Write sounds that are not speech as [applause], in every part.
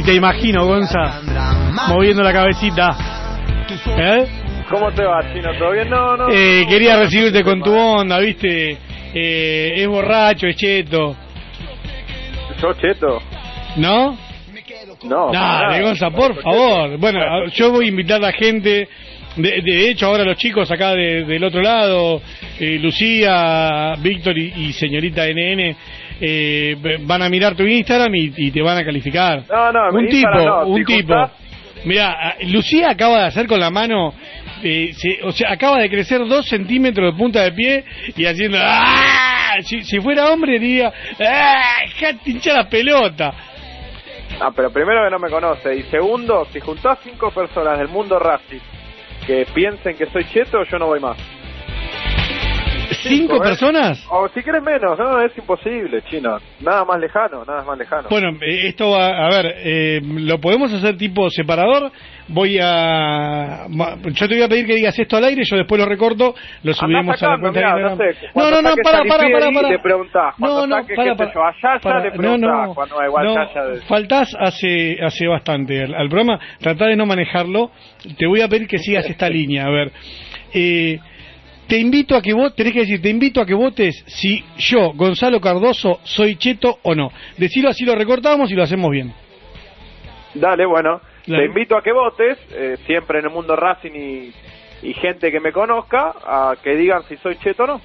Y te imagino, Gonza, moviendo la cabecita. ¿Eh? ¿Cómo te va, Chino? ¿Todo bien? No, no. Eh, quería recibirte con tu onda, ¿viste? Eh, es borracho, es cheto. ¿Sos cheto? ¿No? No. Dale. Gonza, por favor. Bueno, yo voy a invitar a la gente. De, de hecho, ahora los chicos acá de- del otro lado, eh, Lucía, Víctor y, y señorita NN, eh, van a mirar tu Instagram y, y te van a calificar. No, no, un tipo, no, un tipo. Mira, Lucía acaba de hacer con la mano, eh, se- o sea, acaba de crecer dos centímetros de punta de pie y haciendo. ¡Ah! Si, si fuera hombre diría, ¡ah! la pelota. Ah, pero primero que no me conoce. Y segundo, si juntás cinco personas del mundo Racing que piensen que soy cheto, yo no voy más. ¿Cinco ¿eh? personas? O si quieres menos, no, es imposible, Chino. Nada más lejano, nada más lejano. Bueno, eh, esto va, a ver, eh, ¿lo podemos hacer tipo separador? Voy a... Yo te voy a pedir que digas esto al aire, yo después lo recorto, lo subiremos a la cuenta mirá, de no sé, no, no, no, para, para, para, para. preguntás, No, no, saques, para, para, para. le No, preguntás, no, cuando igual no, de- faltás hace, hace bastante al, al programa, tratá de no manejarlo, te voy a pedir que sigas esta línea, a ver. Eh, te invito a que votes, tenés que decir, te invito a que votes si yo, Gonzalo Cardoso, soy cheto o no. Decirlo así lo recortamos y lo hacemos bien. Dale, bueno, Dale. te invito a que votes, eh, siempre en el mundo Racing y, y gente que me conozca, a que digan si soy cheto o no.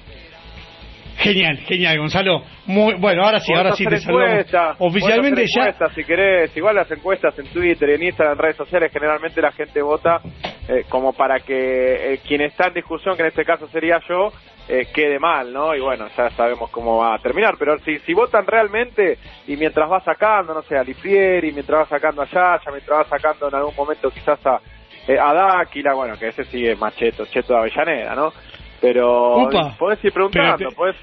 Genial, genial, Gonzalo. Muy, bueno, ahora sí, ahora sí te saludamos. encuestas, Oficialmente podés hacer ya. encuestas, si querés, igual las encuestas en Twitter, en Instagram, en redes sociales, generalmente la gente vota eh, como para que eh, quien está en discusión, que en este caso sería yo, eh, quede mal, ¿no? Y bueno, ya sabemos cómo va a terminar, pero si, si votan realmente y mientras va sacando, no sé, a Lifieri, mientras va sacando a Yaya, mientras va sacando en algún momento quizás a, eh, a Dáquila, bueno, que ese sí es más cheto, cheto de Avellaneda, ¿no? Pero Upa. podés ir preguntando, te- podés...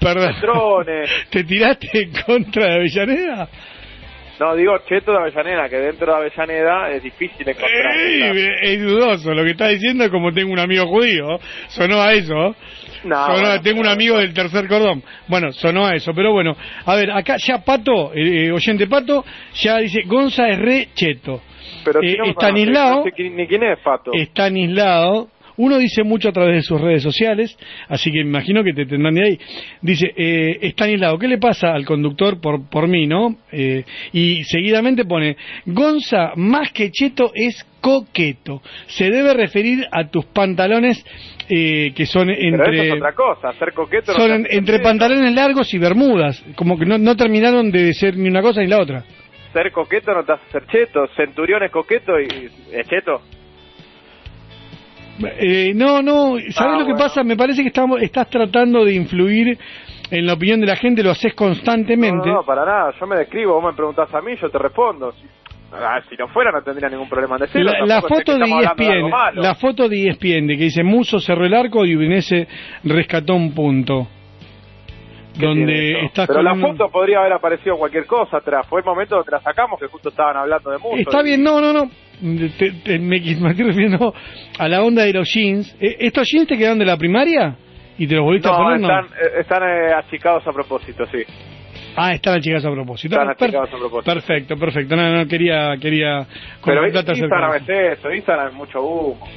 Perdón. Drones. [laughs] ¿Te tiraste en contra de Avellaneda? No, digo cheto de Avellaneda, que dentro de Avellaneda es difícil encontrar. Ey, es dudoso. Lo que está diciendo es como tengo un amigo judío. Sonó a eso. No, Sonó a- bueno, tengo un amigo del tercer cordón. Bueno, sonó a eso. Pero bueno, a ver, acá ya Pato, eh, eh, oyente Pato, ya dice, Gonza es re cheto. Pero Eh, no Estanislao- sé ni quién es Fato. Estanislao. Uno dice mucho a través de sus redes sociales, así que me imagino que te tendrán de ahí. Dice, eh, Estanislao, ¿qué le pasa al conductor por, por mí, no? Eh, y seguidamente pone, Gonza, más que cheto, es coqueto. Se debe referir a tus pantalones eh, que son Pero eso entre... es otra cosa, ser coqueto Son en- entre pantalones largos y bermudas, como que no, no terminaron de ser ni una cosa ni la otra. Ser coqueto no te hace ser cheto. Centurión es coqueto y es cheto. Eh, no, no, ¿sabes Ah, lo que bueno. pasa? Me parece que estamos, estás tratando de influir en la opinión de la gente, lo haces constantemente. no, no, para nada. Yo me describo, vos me preguntás a mí, yo te respondo. Si, ah, si no fuera no tendría ningún problema en decirlo. la, la foto de E ESPN, malo. la foto de E ESPN de que dice Muso cerró el arco y Udinese rescató un punto. ¿Qué tiene Donde estás Pero la foto podría haber aparecido cualquier cosa atrás. Fue el momento donde la sacamos que justo estaban hablando de mucho. Está y- bien, no, no, no. Te- te- me, [laughs] me estoy refiriendo a la onda de los jeans. Eh, ¿Estos jeans te quedaron de la primaria? ¿Y te los volviste a No, poner? No. están, eh, están eh, achicados a propósito, sí. Ah, están achicados a propósito. Están achicados a propósito. Perfecto, perfecto. No, no, quería, quería Pero Instagram es eso, Instagram es mucho humo.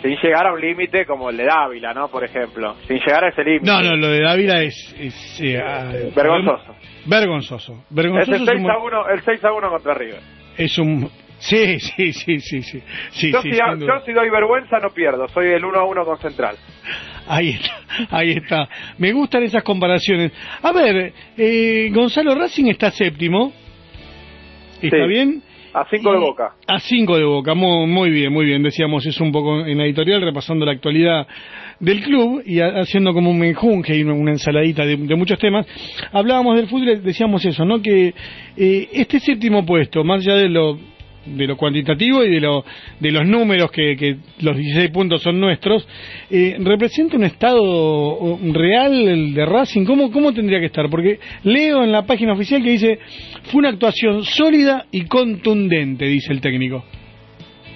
Sin llegar a un límite como el de Dávila, ¿no? Por ejemplo. Sin llegar a ese límite. No, no, lo de Dávila es... es eh, ah, Vergonzoso. Vergonzoso. Es Vergonzoso el es 6 un, a 1, el 6 a 1 contra River. es un... Sí, sí, sí, sí, sí. sí, yo, sí, si, yo si doy vergüenza no pierdo, soy el 1 a 1 con Central. Ahí está, ahí está. Me gustan esas comparaciones. A ver, eh, Gonzalo Racing está séptimo. ¿Está Sí. bien? A 5 de boca. A cinco de boca, muy, muy bien, muy bien. Decíamos eso un poco en la editorial, repasando la actualidad del club y ha- haciendo como un menjunje y una, ensaladita de, de muchos temas. Hablábamos del fútbol decíamos eso, ¿no? Que eh, este séptimo puesto, más allá de lo de lo cuantitativo y de, lo, de los números que, que los 16 puntos son nuestros, eh, ¿representa un estado real de Racing? ¿Cómo, ¿Cómo tendría que estar? Porque leo en la página oficial que dice, fue una actuación sólida y contundente, dice el técnico.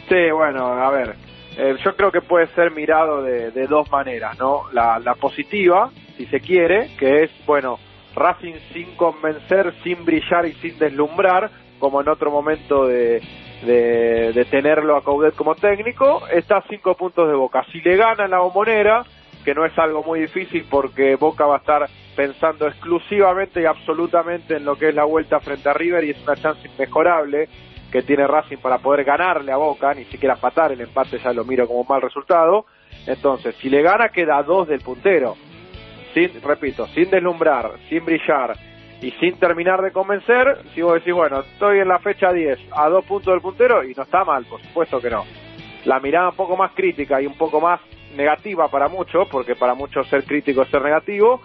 Sí, bueno, a ver, eh, yo creo que puede ser mirado de, de dos maneras, ¿no? La, la positiva, si se quiere, que es, bueno, Racing sin convencer, sin brillar y sin deslumbrar, como en otro momento de, de, tenerlo a Coudet como técnico, está a cinco puntos de Boca. Si le gana la bombonera, que no es algo muy difícil porque Boca va a estar pensando exclusivamente y absolutamente en lo que es la vuelta frente a River y es una chance inmejorable que tiene Racing para poder ganarle a Boca, ni siquiera empatar, el empate ya lo miro como un mal resultado. Entonces, si le gana, queda dos del puntero. Sin, repito, sin deslumbrar, sin brillar y sin terminar de convencer, si vos decís, bueno, estoy en la fecha 10 a dos puntos del puntero y no está mal, por supuesto que no. La mirada un poco más crítica y un poco más negativa para muchos, porque para muchos ser crítico es ser negativo,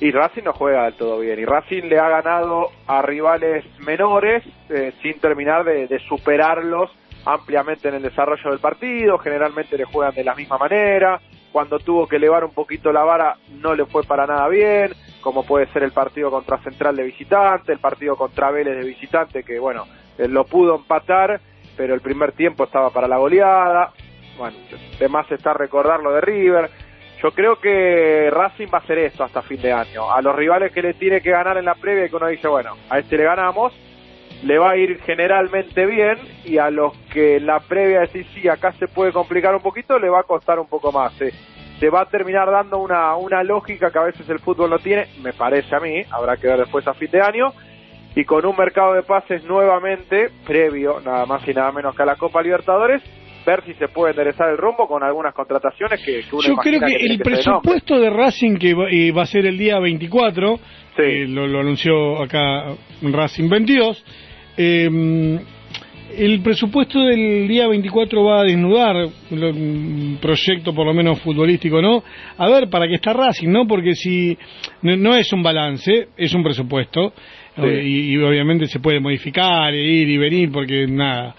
y Racing no juega del todo bien. Y Racing le ha ganado a rivales menores eh, sin terminar de, de, superarlos ampliamente en el desarrollo del partido. Generalmente le juegan de la misma manera. Cuando tuvo que elevar un poquito la vara no le fue para nada bien, como puede ser el partido contra Central de visitante, el partido contra Vélez de visitante, que bueno, lo pudo empatar, pero el primer tiempo estaba para la goleada. Bueno, además está recordar lo de River yo creo que Racing va a hacer esto hasta fin de año. A los rivales que le tiene que ganar en la previa, que uno dice, bueno, a este le ganamos, le va a ir generalmente bien, y a los que en la previa decís, sí, acá se puede complicar un poquito, le va a costar un poco más. Se, se va a terminar dando una, una lógica que a veces el fútbol no tiene, me parece a mí, habrá que ver después a fin de año, y con un mercado de pases nuevamente, previo, nada más y nada menos que a la Copa Libertadores, ver si se puede enderezar el rumbo con algunas contrataciones que, uno Yo creo que, el presupuesto de Racing que va, a ser el día 24, eh, lo, anunció acá Racing 22, eh, el presupuesto del día 24 va a desnudar un proyecto por lo menos futbolístico, ¿no? A ver, ¿para qué está Racing, no? Porque si no es un balance, es un presupuesto y, obviamente se puede modificar, e ir y venir, porque nada.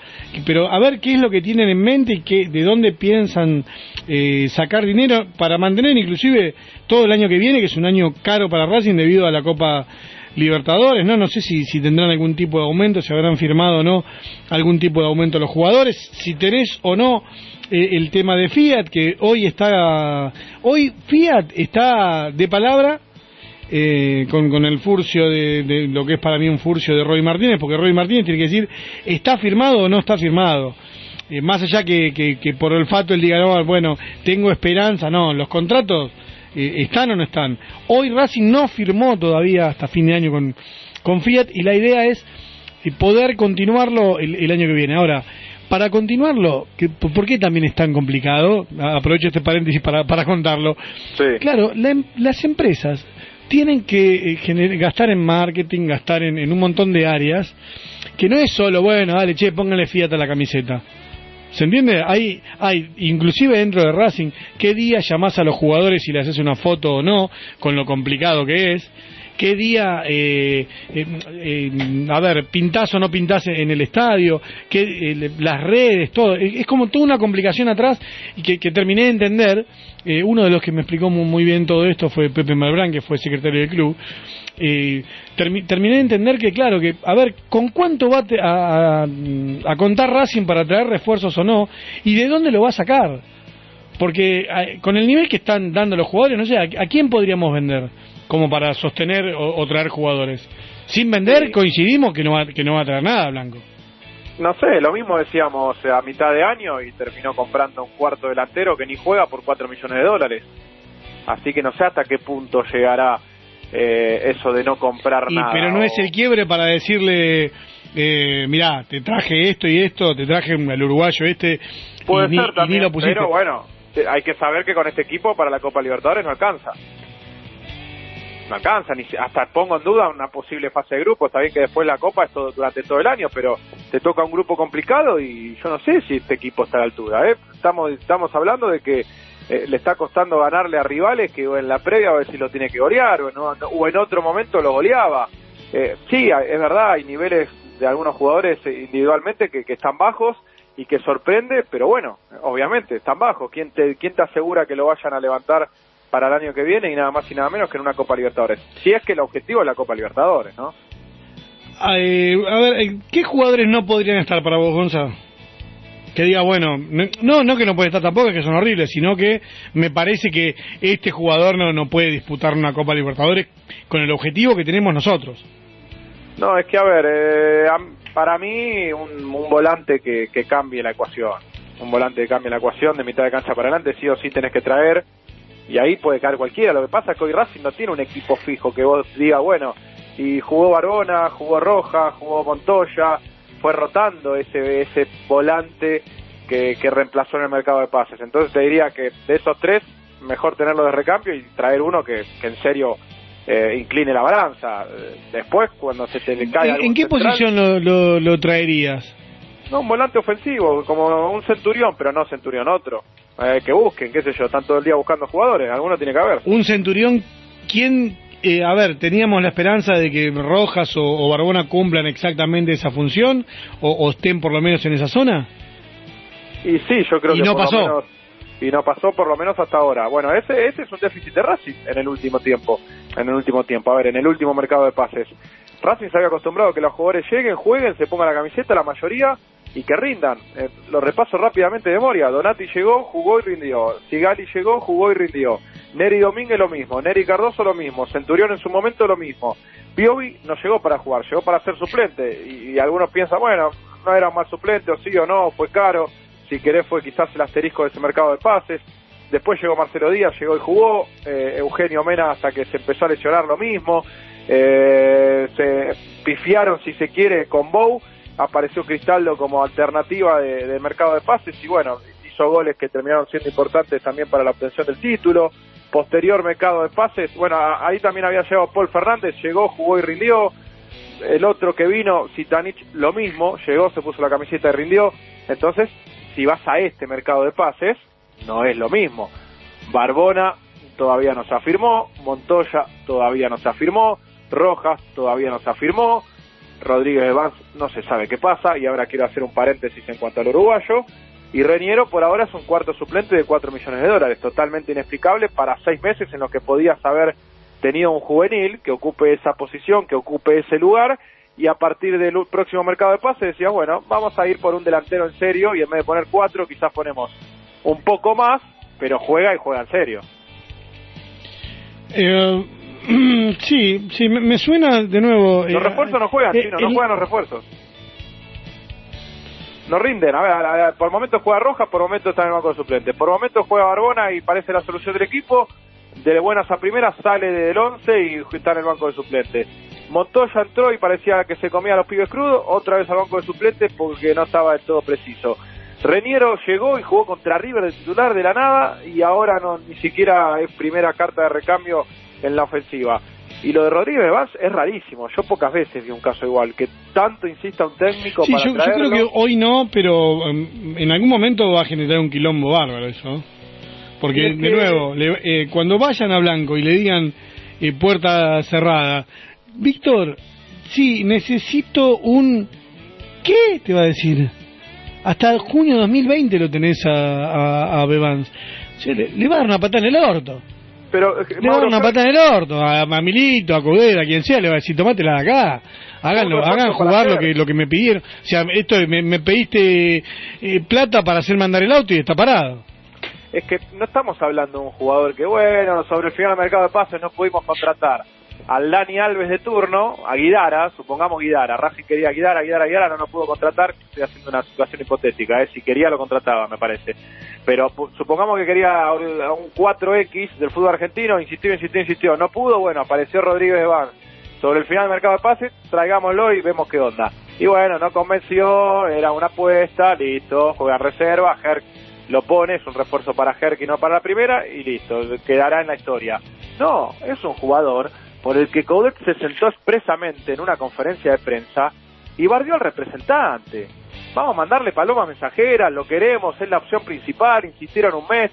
Pero a ver qué es lo que tienen en mente y qué, de dónde piensan eh, sacar dinero para mantener inclusive todo el año que viene, que es un año caro para Racing debido a la Copa Libertadores, ¿no? No sé si, si tendrán algún tipo de aumento, si habrán firmado o no algún tipo de aumento los jugadores, si tenés o no eh, el tema de Fiat, que hoy está, hoy Fiat está de palabra eh, con, con, el furcio de, lo que es para mí un furcio de Roy Martínez, porque Roy Martínez tiene que decir, ¿está firmado o no está firmado? Eh, más allá que, que, por el fato él diga, no, bueno, tengo esperanza, no, los contratos eh, están o no están. Hoy Racing no firmó todavía hasta fin de año con, con Fiat y la idea es poder continuarlo el, año que viene. Ahora, para continuarlo, ¿por qué también es tan complicado? Aprovecho este paréntesis para, para contarlo. Claro, em, las empresas tienen que eh, gastar en marketing, gastar en, un montón de áreas, que no es solo, bueno, dale, che, pónganle Fiat a la camiseta. ¿Se entiende? Hay, hay, inclusive dentro de Racing, ¿qué día llamás a los jugadores y le haces una foto o no? Con lo complicado que es qué día, eh, eh, eh, a ver, pintás o no pintás en el estadio, qué, las redes, todo. Es como toda una complicación atrás y que, terminé de entender. uno de los que me explicó muy, bien todo esto fue Pepe Malbrán, que fue secretario del club. terminé de entender que, claro, que, a ver, ¿con cuánto va a, a, contar Racing para traer refuerzos o no? ¿Y de dónde lo va a sacar? Porque con el nivel que están dando los jugadores, no sé, ¿a, quién podríamos vender? Como para sostener o, traer jugadores. Sin vender, coincidimos que no, va, que no va a traer nada, Blanco. No sé, lo mismo decíamos a mitad de año y terminó comprando un cuarto delantero que ni juega por 4 millones de dólares. Así que no sé hasta qué punto llegará eh, eso de no comprar nada. Pero no es el quiebre para decirle, eh, mirá, te traje esto y esto, te traje al uruguayo este. Puede ser también, pero bueno, hay que saber que con este equipo para la Copa Libertadores no alcanza no alcanza, ni hasta pongo en duda una posible fase de grupo, está bien que después la Copa es todo, durante todo el año, pero te toca un grupo complicado y yo no sé si este equipo está a la altura, ¿eh? estamos, estamos hablando de que eh, le está costando ganarle a rivales que en la previa a ver si lo tiene que golear o, o en otro momento lo goleaba. Eh, sí, es verdad, hay niveles de algunos jugadores individualmente que, que están bajos y que sorprende, pero bueno, obviamente, están bajos. ¿Quién te, ¿Quién te asegura que lo vayan a levantar para el año que viene y nada más y nada menos que en una Copa Libertadores? Si es que el objetivo es la Copa Libertadores, ¿no? a ver, eh, ¿qué jugadores no podrían estar para vos, Gonzalo? Que diga, bueno, no, no que no puede estar tampoco, que son horribles, sino que me parece que este jugador no, no puede disputar una Copa Libertadores con el objetivo que tenemos nosotros. No, es que a ver, eh, para mí un, volante que, que cambie la ecuación, un volante que cambie la ecuación de mitad de cancha para adelante, sí o sí tenés que traer, y ahí puede caer cualquiera. Lo que pasa es que hoy Racing no tiene un equipo fijo que vos diga, bueno, y jugó Barbona, jugó Roja, jugó Montoya, fue rotando ese, ese volante que, que reemplazó en el mercado de pases. Entonces te diría que de esos tres, mejor tenerlo de recambio y traer uno que, que en serio eh, incline la balanza. Después, cuando se te le cae. ¿En, qué posición lo, lo, traerías? No, un volante ofensivo, como un centurión, pero no centurión otro. Eh, que busquen, qué sé yo, están todo el día buscando jugadores, alguno tiene que haber. Un centurión, ¿quién eh, a ver, teníamos la esperanza de que Rojas o, Barbona cumplan exactamente esa función o, estén por lo menos en esa zona. Y sí, yo creo y que no pasó y no pasó por lo menos hasta ahora. Bueno, ese, ese es un déficit de Racing en el último tiempo. En el último tiempo, a ver, en el último mercado de pases. Racing se había acostumbrado a que los jugadores lleguen, jueguen, se pongan la camiseta, la mayoría, y que rindan. Eh, lo repaso rápidamente de memoria. Donati llegó, jugó y rindió. Sigali llegó, jugó y rindió. Neri Domínguez lo mismo. Neri Cardoso lo mismo. Centurión en su momento lo mismo. Piovi no llegó para jugar, llegó para ser suplente. Y, algunos piensan, bueno, no era mal suplente, o sí o no, fue caro si querés fue quizás el asterisco de ese mercado de pases. Después llegó Marcelo Díaz, llegó y jugó. Eh, Eugenio Mena hasta que se empezó a lesionar lo mismo. Eh, se pifiaron, si se quiere, con Bow. Apareció Cristaldo como alternativa de mercado de pases y bueno, hizo goles que terminaron siendo importantes también para la obtención del título. Posterior mercado de pases, bueno, ahí también había llegado Paul Fernández, llegó, jugó y rindió. El otro que vino, Sitanich, lo mismo, llegó, se puso la camiseta y rindió. Entonces, si vas a este mercado de pases, no es lo mismo. Barbona todavía no se afirmó, Montoya todavía no se afirmó, Rojas todavía no se afirmó, Rodríguez Vance no se sabe qué pasa, y ahora quiero hacer un paréntesis en cuanto al uruguayo, y Reñero por ahora es un cuarto suplente de 4 millones de dólares, totalmente inexplicable para seis meses en los que podías haber tenido un juvenil que ocupe esa posición, que ocupe ese lugar, y a partir del próximo mercado de pases decía, bueno, vamos a ir por un delantero en serio y en vez de poner cuatro quizás ponemos un poco más, pero juega y juega en serio. Eh, [clears throat] sí, sí, me, suena de nuevo. Los eh, refuerzos no juegan, eh, no juegan los refuerzos. No rinden, a ver, por momentos juega Roja, por momentos está en el banco de suplentes, por momentos juega Barbona y parece la solución del equipo, de buenas a primeras sale del 11 y está en el banco de suplentes Montoya entró y parecía que se comía a los pibes crudos, otra vez al banco de suplentes porque no estaba del todo preciso. Reniero llegó y jugó contra River de titular de la nada y ahora no ni siquiera es primera carta de recambio en la ofensiva. Y lo de Rodríguez Vaz es rarísimo. Yo pocas veces vi un caso igual, que tanto insista un técnico sí, yo, creo que hoy no, pero em, en algún momento va a generar un quilombo bárbaro eso. Porque, de nuevo, eh, cuando vayan a Blanco y le digan eh, puerta cerrada, Víctor, sí, necesito un... ¿Qué te va a decir? Hasta junio de 2020 lo tenés a, a, a Bebans. le, va a dar una patada en el orto. Pero, eh, le a dar una patada en el orto a, Milito, a Codera, a quien sea, le va a decir, tomátela de acá. Háganlo, hagan jugar lo que, lo que me pidieron. O sea, esto me, me pediste eh, plata para hacer mandar el auto y está parado. Es que no estamos hablando de un jugador que, bueno, sobre el final del mercado de pases no pudimos contratar al Dani Alves de turno, a Guidara, supongamos Guidara, Racing quería Guidara, Guidara, Guidara, no nos pudo contratar, estoy haciendo una situación hipotética, ¿eh? si quería lo contrataba, me parece. Pero supongamos que quería un 4X del fútbol argentino, insistió, insistió, insistió, no pudo, bueno, apareció Rodríguez Van sobre el final del mercado de pases, traigámoslo y vemos qué onda. Y bueno, no convenció, era una apuesta, listo, juega reserva, Herc lo pone, es un refuerzo para Herc y no para la primera, y listo, quedará en la historia. No, es un jugador por el que Coudet se sentó expresamente en una conferencia de prensa y barrió al representante. Vamos a mandarle palomas mensajeras, lo queremos, es la opción principal, insistieron un mes.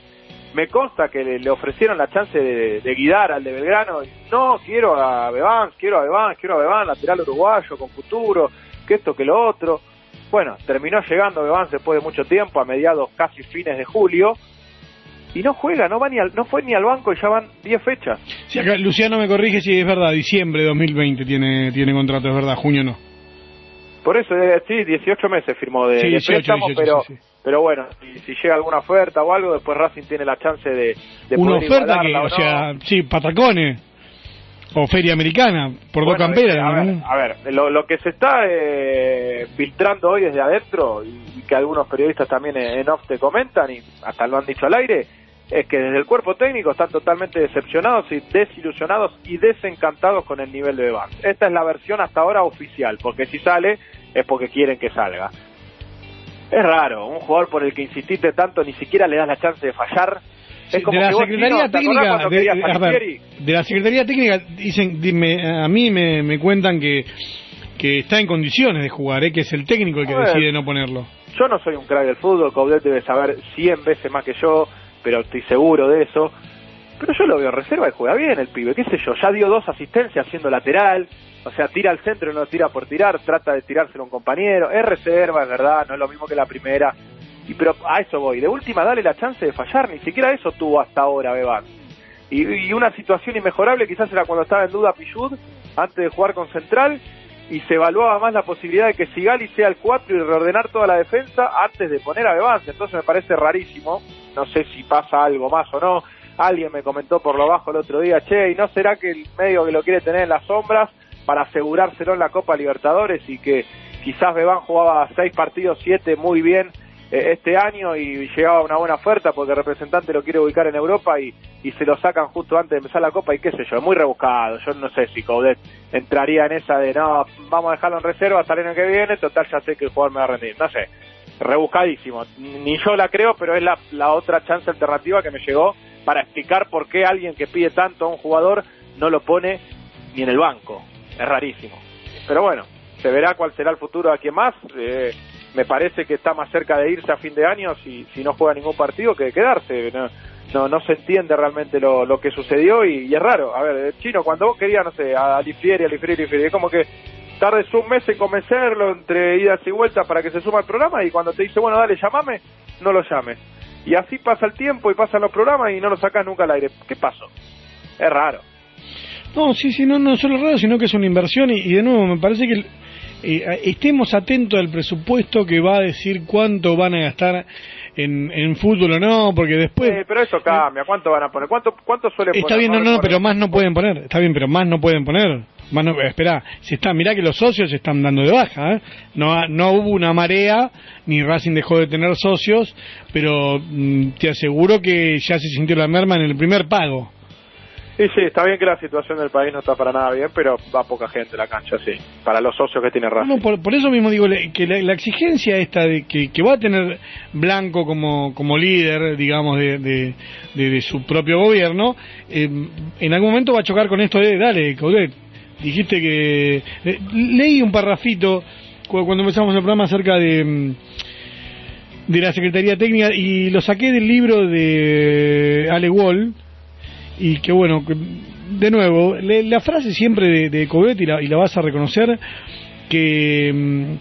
Me consta que le, ofrecieron la chance de, guiar al de Belgrano. No, quiero a Bebán, quiero a Bebán, quiero a Bebán, lateral uruguayo, con futuro. que esto, que lo otro. Bueno, terminó llegando Bebán después de mucho tiempo, a mediados casi fines de julio, y no juega, no va ni al, no fue ni al banco y ya van 10 fechas. Si acá Luciano me corrige si es verdad, diciembre de 2020 tiene, tiene contrato, es verdad, junio no. Por eso, eh, sí, 18 meses firmó de, Sí, de 18, préstamo, 18, pero, sí, sí. pero bueno, si, si llega alguna oferta o algo, después Racing tiene la chance de, de Una poder oferta que, o no. sea, sí, patacones o feria americana, por dos Bueno, camperas. A ver, ¿no? a ver, lo, lo que se está eh, filtrando hoy desde adentro y, y que algunos periodistas también en, en off te comentan y hasta lo han dicho al aire, es que desde el cuerpo técnico están totalmente decepcionados y desilusionados y desencantados con el nivel de Beván. Esta es la versión hasta ahora oficial, porque si sale es porque quieren que salga. Es raro, un jugador por el que insististe tanto ni siquiera le das la chance de fallar. Es como de la que vos, Secretaría Tino, ¿te acordás Técnica, de, de- ver, de la Secretaría Técnica dicen, dime, a mí me, me cuentan que, que está en condiciones de jugar, ¿eh? que es el técnico el que decide no ponerlo. Yo no soy un crack del fútbol, Coudet debe saber 100 veces más que yo, pero estoy seguro de eso. Pero yo lo veo en reserva y juega bien el pibe, qué sé yo, ya dio dos asistencias siendo lateral, o sea, tira al centro y no tira por tirar, trata de tirárselo a un compañero, es reserva, es verdad, no es lo mismo que la primera, y pero a eso voy, de última dale la chance de fallar, ni siquiera eso tuvo hasta ahora Bebán. Y, y una situación inmejorable quizás era cuando estaba en duda Pichud, antes de jugar con Central, y se evaluaba más la posibilidad de que Sigali sea el 4 y reordenar toda la defensa antes de poner a Bebán. Entonces me parece rarísimo, no sé si pasa algo más o no. Alguien me comentó por lo bajo el otro día, che, ¿y no será que el medio que lo quiere tener en las sombras para asegurárselo en la Copa Libertadores y que quizás Bebán jugaba seis partidos, siete muy bien este año y llegaba una buena oferta porque el representante lo quiere ubicar en Europa y, y se lo sacan justo antes de empezar la Copa y qué sé yo, es muy rebuscado. Yo no sé si Coudet entraría en esa de no, vamos a dejarlo en reserva hasta el año que viene, total ya sé que el jugador me va a rendir. No sé, rebuscadísimo. Ni yo la creo, pero es la, la otra chance alternativa que me llegó para explicar por qué alguien que pide tanto a un jugador no lo pone ni en el banco. Es rarísimo. Pero bueno, se verá cuál será el futuro de quien más. Eh, me parece que está más cerca de irse a fin de año si, si no juega ningún partido que de quedarse. No, no, no se entiende realmente lo, lo que sucedió y, es raro. A ver, el chino, cuando vos querías, no sé, a Alifieri, Alifieri, Alifieri, es como que tardes un mes en convencerlo entre idas y vueltas para que se suma al programa y cuando te dice, bueno, dale, llamame, no lo llames. Y así pasa el tiempo y pasan los programas y no lo sacas nunca al aire. ¿Qué pasó? Es raro. No, sí, sí, no, no solo raro, sino que es una inversión y, y de nuevo me parece que eh, estemos atentos al presupuesto que va a decir cuánto van a gastar en, en fútbol o no, porque después... Eh, pero eso cambia. ¿Cuánto van a poner? ¿Cuánto, cuánto suelen Está poner? bien, no, no, ponen- pero más no pueden poner. Está bien, pero más no pueden poner. Más no, espera, si está, mirá que los socios se están dando de baja. ¿eh? No, no hubo una marea, ni Racing dejó de tener socios, pero mm, te aseguro que ya se sintió la merma en el primer pago. Sí, sí, está bien que la situación del país no está para nada bien, pero va poca gente a la cancha, sí. Para los socios que tiene Racing. No, por, por eso mismo digo que la, exigencia esta de que, que va a tener Blanco como, como líder, digamos, de, de, su propio gobierno, eh, en algún momento va a chocar con esto de, dale, Caudet, dijiste que... leí un parrafito cu- cuando empezamos el programa acerca de... mm, de la Secretaría Técnica y lo saqué del libro de Ale Wall y que bueno, de nuevo, le- la frase siempre de, de y la, y la vas a reconocer que, mm,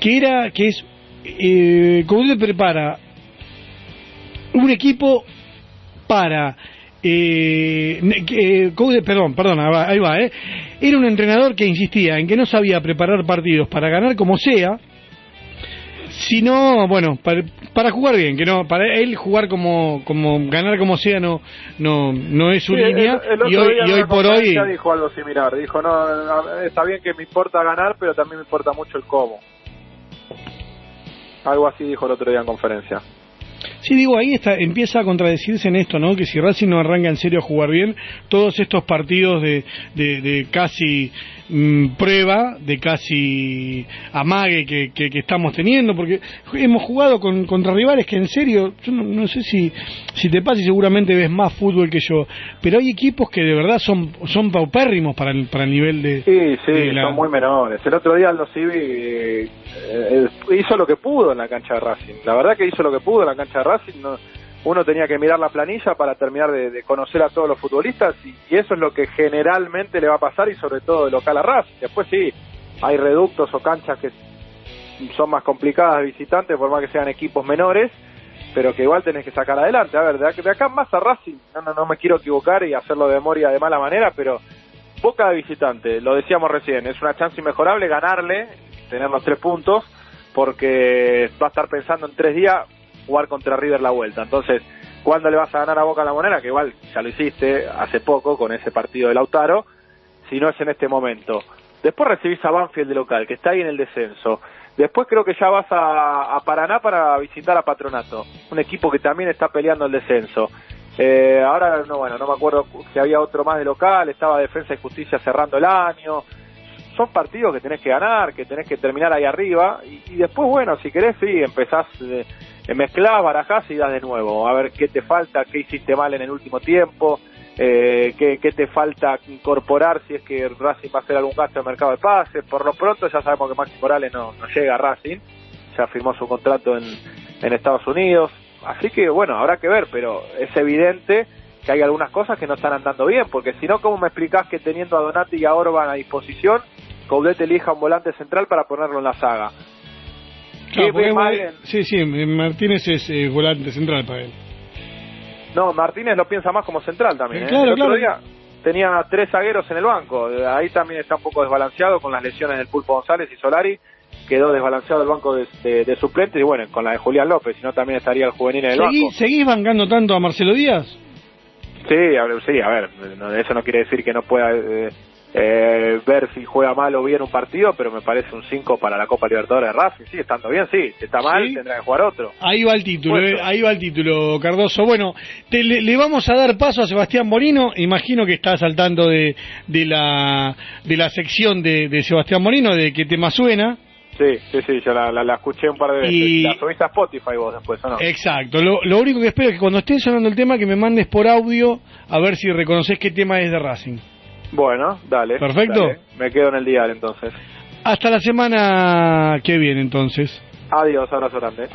que era, que es, eh, prepara un equipo para eh, eh, perdón, perdón, ahí va, eh. era un entrenador que insistía en que no sabía preparar partidos para ganar como sea, sino bueno para, para jugar bien que no para él jugar como como ganar como sea no no no es su Sí, línea el- el otro y hoy y hoy por hoy dijo algo similar, dijo, no, está bien que me importa ganar, pero también me importa mucho el cómo. Algo así dijo el otro día en conferencia. Sí, digo, ahí está, empieza a contradecirse en esto, ¿no? Que si Racing no arranca en serio a jugar bien, todos estos partidos de, de, de casi mm, prueba, de casi amague que, que, que estamos teniendo, porque hemos jugado con, contra rivales que en serio, yo no, no sé si, si te pasa y seguramente ves más fútbol que yo, pero hay equipos que de verdad son, son paupérrimos para el, para el nivel de... Sí, sí, de la- son muy menores. El otro día Aldo Civi eh, eh, hizo lo que pudo en la cancha de Racing. La verdad que hizo lo que pudo en la cancha de Racing. No, uno tenía que mirar la planilla para terminar de, de conocer a todos los futbolistas y, eso es lo que generalmente le va a pasar y sobre todo de local a Racing. Después sí, hay reductos o canchas que son más complicadas de visitantes, por más que sean equipos menores, pero que igual tenés que sacar adelante. A ver, de acá, más a Racing, no, no, no me quiero equivocar y hacerlo de memoria de mala manera, pero Boca de visitante, lo decíamos recién, es una chance inmejorable ganarle, tener los tres puntos, porque va a estar pensando en tres días jugar contra River la vuelta. Entonces, ¿cuándo le vas a ganar a Boca la moneda? Que igual ya lo hiciste hace poco con ese partido de Lautaro, si no es en este momento. Después recibís a Banfield de local, que está ahí en el descenso. Después creo que ya vas a, Paraná para visitar a Patronato, un equipo que también está peleando el descenso. Eh, ahora no bueno no me acuerdo si había otro más de local, estaba Defensa y Justicia cerrando el año. Son partidos que tenés que ganar, que tenés que terminar ahí arriba y, después bueno si querés sí empezás eh, mezclás, barajás y das de nuevo a ver qué te falta, qué hiciste mal en el último tiempo eh, qué, te falta incorporar si es que Racing va a hacer algún gasto de mercado de pases. Por lo pronto ya sabemos que Maxi Morales no, llega a Racing, ya firmó su contrato en, en Estados Unidos. Así que bueno, habrá que ver, pero es evidente que hay algunas cosas que no están andando bien, porque si no, ¿cómo me explicás que teniendo a Donati y a Orban a disposición, Coudet elija un volante central para ponerlo en la saga? Sí, sí, Martínez es eh, volante central para él. No, Martínez lo piensa más como central también. ¿eh? Claro, el otro día tenía tres zagueros en el banco. Ahí también está un poco desbalanceado con las lesiones del Pulpo González y Solari. Quedó desbalanceado el banco de, de, suplentes y bueno, con la de Julián López, si no también estaría el juvenil en el banco. ¿Seguís bancando tanto a Marcelo Díaz? Sí, a, sí, a ver, eso no quiere decir que no pueda eh, eh, ver si juega mal o bien un partido, pero me parece un 5 para la Copa Libertadores de Racing. Sí, estando bien, sí. Si está mal, tendrá que jugar otro. Ahí va el título, eh, ahí va el título, Cardoso. Bueno, le, vamos a dar paso a Sebastián Morino. Imagino que está saltando de, de, la, de la sección de, Sebastián Morino, de qué tema suena. Sí, sí, sí, yo la, escuché un par de veces. Y... La subiste a Spotify vos después, ¿o no? Exacto. Lo, lo único que espero es que cuando esté sonando el tema, que me mandes por audio a ver si reconoces qué tema es de Racing. Bueno, dale. Perfecto. Me quedo en el dial entonces. Hasta la semana que viene entonces. Adiós, abrazo grande.